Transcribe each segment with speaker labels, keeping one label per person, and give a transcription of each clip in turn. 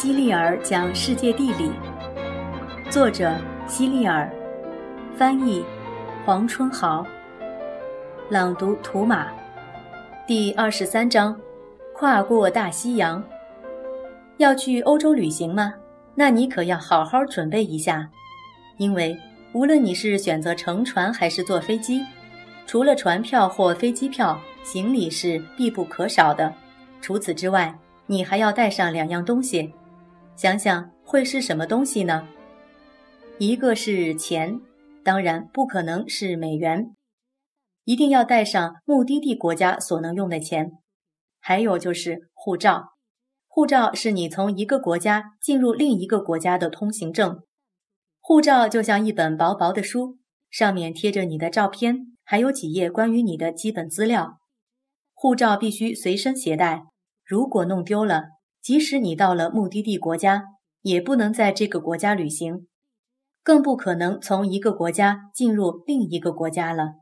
Speaker 1: 希利尔讲世界地理，作者希利尔，翻译黄春豪，朗读图马，第二十三章，跨过大西洋。要去欧洲旅行吗？那你可要好好准备一下，因为无论你是选择乘船还是坐飞机，除了船票或飞机票，行李是必不可少的。除此之外，你还要带上两样东西，想想会是什么东西呢？一个是钱，当然不可能是美元，一定要带上目的地国家所能用的钱。还有就是护照，护照是你从一个国家进入另一个国家的通行证。护照就像一本薄薄的书，上面贴着你的照片，还有几页关于你的基本资料。护照必须随身携带。如果弄丢了，即使你到了目的地国家，也不能在这个国家旅行，更不可能从一个国家进入另一个国家了。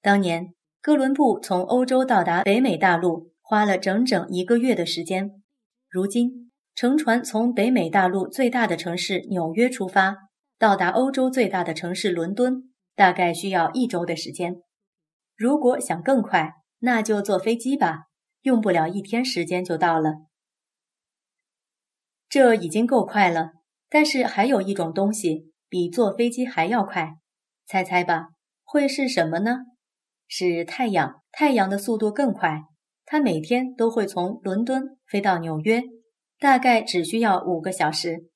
Speaker 1: 当年哥伦布从欧洲到达北美大陆花了整整一个月的时间，如今乘船从北美大陆最大的城市纽约出发，到达欧洲最大的城市伦敦，大概需要一周的时间。如果想更快，那就坐飞机吧。用不了一天时间就到了，这已经够快了。但是还有一种东西比坐飞机还要快，猜猜吧，会是什么呢？是太阳。太阳的速度更快，它每天都会从伦敦飞到纽约，大概只需要五个小时。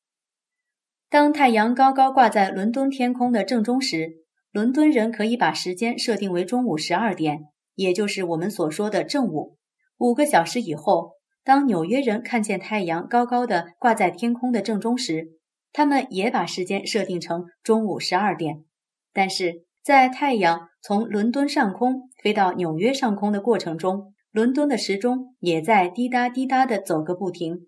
Speaker 1: 当太阳高高挂在伦敦天空的正中时，伦敦人可以把时间设定为中午十二点，也就是我们所说的正午。五个小时以后，当纽约人看见太阳高高的挂在天空的正中时，他们也把时间设定成中午十二点。但是在太阳从伦敦上空飞到纽约上空的过程中，伦敦的时钟也在滴答滴答地走个不停。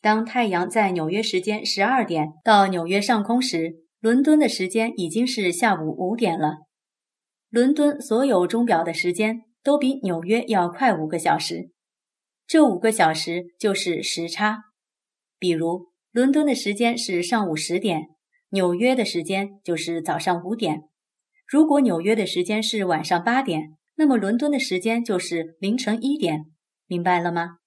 Speaker 1: 当太阳在纽约时间十二点到纽约上空时，伦敦的时间已经是下午五点了。伦敦所有钟表的时间。都比纽约要快五个小时，这五个小时就是时差。比如，伦敦的时间是上午十点，纽约的时间就是早上五点。如果纽约的时间是晚上八点，那么伦敦的时间就是凌晨一点。明白了吗？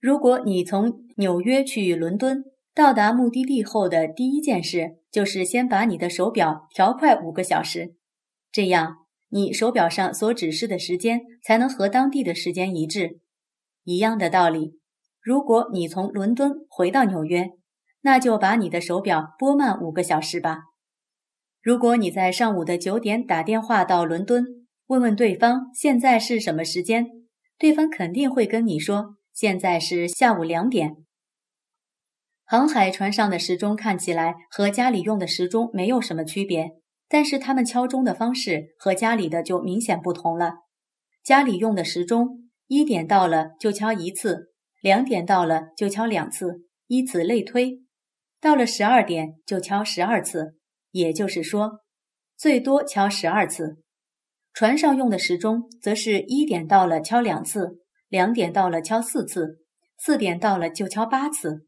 Speaker 1: 如果你从纽约去伦敦，到达目的地后的第一件事就是先把你的手表调快五个小时，这样。你手表上所指示的时间才能和当地的时间一致。一样的道理，如果你从伦敦回到纽约，那就把你的手表拨慢五个小时吧。如果你在上午的九点打电话到伦敦，问问对方现在是什么时间，对方肯定会跟你说现在是下午两点。航海船上的时钟看起来和家里用的时钟没有什么区别。但是他们敲钟的方式和家里的就明显不同了。家里用的时钟，一点到了就敲一次，两点到了就敲两次，以此类推，到了十二点就敲十二次，也就是说，最多敲十二次。船上用的时钟，则是一点到了敲两次，两点到了敲四次，四点到了就敲八次，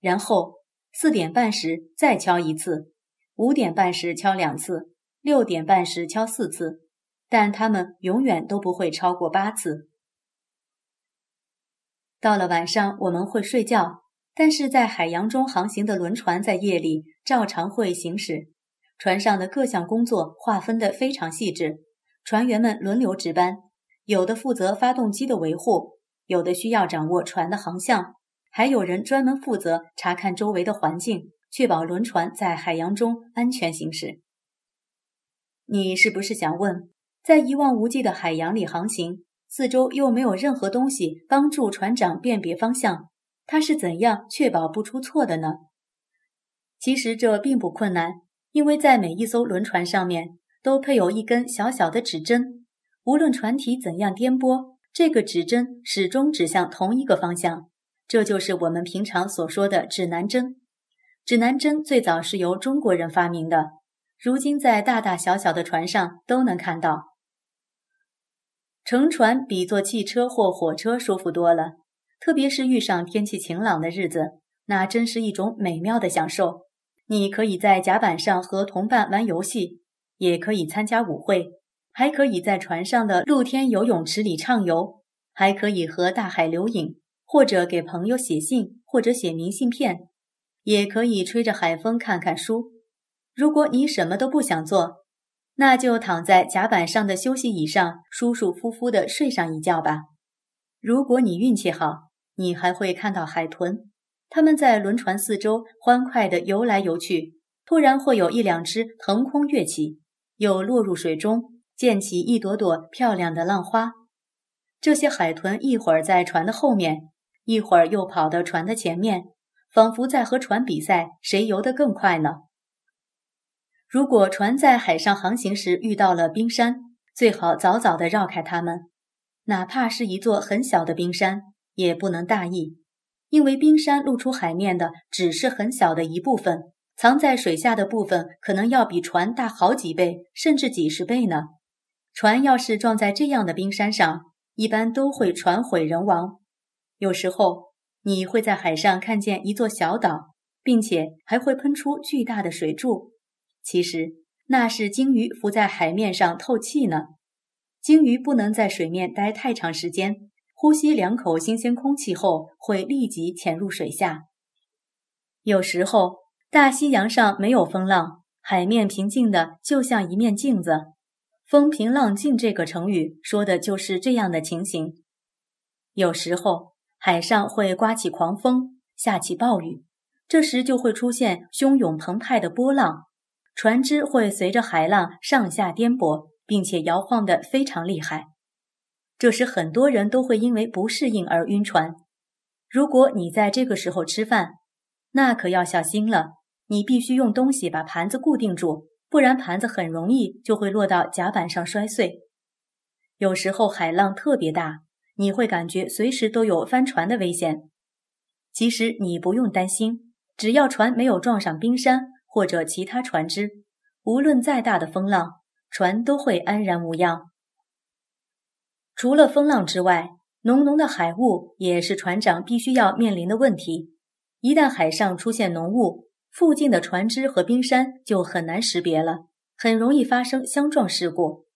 Speaker 1: 然后四点半时再敲一次。五点半时敲两次，六点半时敲四次，但他们永远都不会超过八次。到了晚上，我们会睡觉，但是在海洋中航行的轮船在夜里照常会行驶。船上的各项工作划分得非常细致，船员们轮流值班，有的负责发动机的维护，有的需要掌握船的航向，还有人专门负责查看周围的环境。确保轮船在海洋中安全行驶。你是不是想问，在一望无际的海洋里航行，四周又没有任何东西帮助船长辨别方向，他是怎样确保不出错的呢？其实这并不困难，因为在每一艘轮船上面都配有一根小小的指针，无论船体怎样颠簸，这个指针始终指向同一个方向。这就是我们平常所说的指南针。指南针最早是由中国人发明的，如今在大大小小的船上都能看到。乘船比坐汽车或火车舒服多了，特别是遇上天气晴朗的日子，那真是一种美妙的享受。你可以在甲板上和同伴玩游戏，也可以参加舞会，还可以在船上的露天游泳池里畅游，还可以和大海留影，或者给朋友写信，或者写明信片，也可以吹着海风看看书。如果你什么都不想做，那就躺在甲板上的休息椅上，舒舒服服地睡上一觉吧。如果你运气好，你还会看到海豚，它们在轮船四周欢快地游来游去。突然会有一两只腾空跃起，又落入水中，溅起一朵朵漂亮的浪花。这些海豚一会儿在船的后面，一会儿又跑到船的前面，仿佛在和船比赛，谁游得更快呢？如果船在海上航行时遇到了冰山，最好早早地绕开它们。哪怕是一座很小的冰山，也不能大意，因为冰山露出海面的只是很小的一部分，藏在水下的部分可能要比船大好几倍，甚至几十倍呢。船要是撞在这样的冰山上，一般都会船毁人亡。有时候你会在海上看见一座小岛，并且还会喷出巨大的水柱。其实那是鲸鱼浮在海面上透气呢。鲸鱼不能在水面待太长时间，呼吸两口新鲜空气后会立即潜入水下。有时候大西洋上没有风浪，海面平静的就像一面镜子。风平浪静这个成语说的就是这样的情形。有时候海上会刮起狂风，下起暴雨，这时就会出现汹涌澎湃的波浪。船只会随着海浪上下颠簸，并且摇晃得非常厉害。这时，很多人都会因为不适应而晕船。如果你在这个时候吃饭，那可要小心了。你必须用东西把盘子固定住，不然盘子很容易就会落到甲板上摔碎。有时候海浪特别大，你会感觉随时都有翻船的危险。其实你不用担心，只要船没有撞上冰山。或者其他船只，无论再大的风浪，船都会安然无恙。除了风浪之外，浓浓的海雾也是船长必须要面临的问题。一旦海上出现浓雾，附近的船只和冰山就很难识别了，很容易发生相撞事故。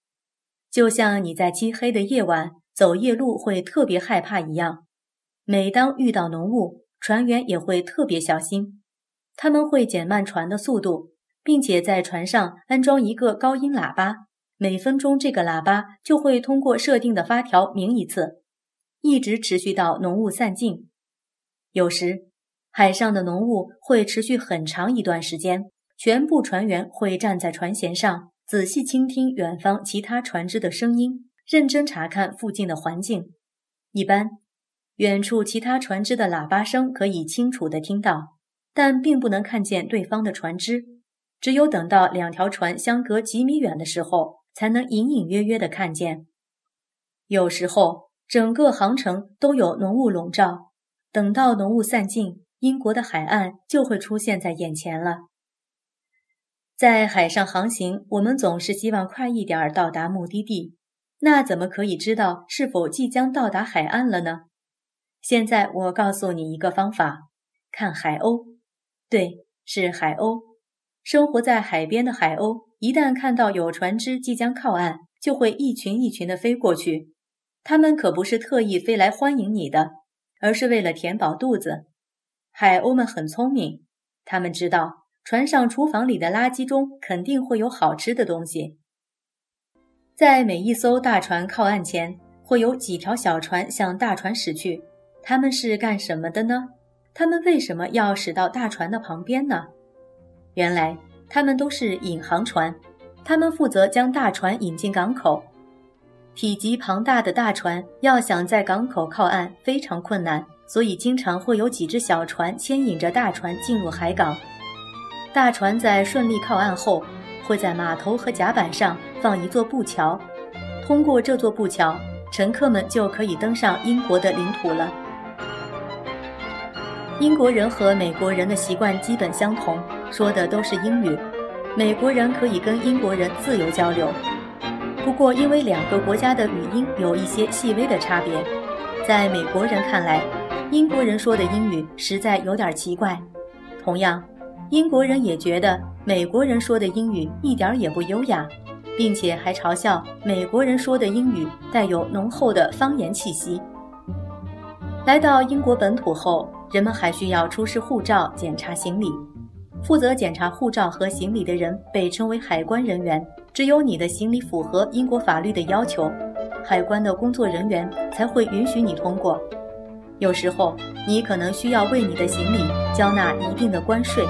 Speaker 1: 就像你在漆黑的夜晚走夜路会特别害怕一样，每当遇到浓雾，船员也会特别小心。他们会减慢船的速度，并且在船上安装一个高音喇叭，每分钟这个喇叭就会通过设定的发条鸣一次，一直持续到浓雾散尽。有时，海上的浓雾会持续很长一段时间，全部船员会站在船舷上，仔细倾听远方其他船只的声音，认真查看附近的环境。一般，远处其他船只的喇叭声可以清楚地听到。但并不能看见对方的船只，只有等到两条船相隔几米远的时候，才能隐隐约约地看见。有时候，整个航程都有浓雾笼罩，等到浓雾散尽，英国的海岸就会出现在眼前了。在海上航行，我们总是希望快一点到达目的地，那怎么可以知道是否即将到达海岸了呢？现在我告诉你一个方法：看海鸥。对，是海鸥。生活在海边的海鸥，一旦看到有船只即将靠岸，就会一群一群的飞过去。它们可不是特意飞来欢迎你的，而是为了填饱肚子。海鸥们很聪明，他们知道船上厨房里的垃圾中肯定会有好吃的东西。在每一艘大船靠岸前，会有几条小船向大船驶去。他们是干什么的呢？他们为什么要驶到大船的旁边呢？原来他们都是引航船，他们负责将大船引进港口。体积庞大的大船要想在港口靠岸非常困难，所以经常会有几只小船牵引着大船进入海港。大船在顺利靠岸后，会在码头和甲板上放一座布桥，通过这座布桥，乘客们就可以登上英国的领土了。英国人和美国人的习惯基本相同，说的都是英语。美国人可以跟英国人自由交流，不过因为两个国家的语音有一些细微的差别，在美国人看来，英国人说的英语实在有点奇怪。同样，英国人也觉得美国人说的英语一点也不优雅，并且还嘲笑美国人说的英语带有浓厚的方言气息。来到英国本土后，人们还需要出示护照检查行李。负责检查护照和行李的人被称为海关人员。只有你的行李符合英国法律的要求，海关的工作人员才会允许你通过。有时候，你可能需要为你的行李交纳一定的关税。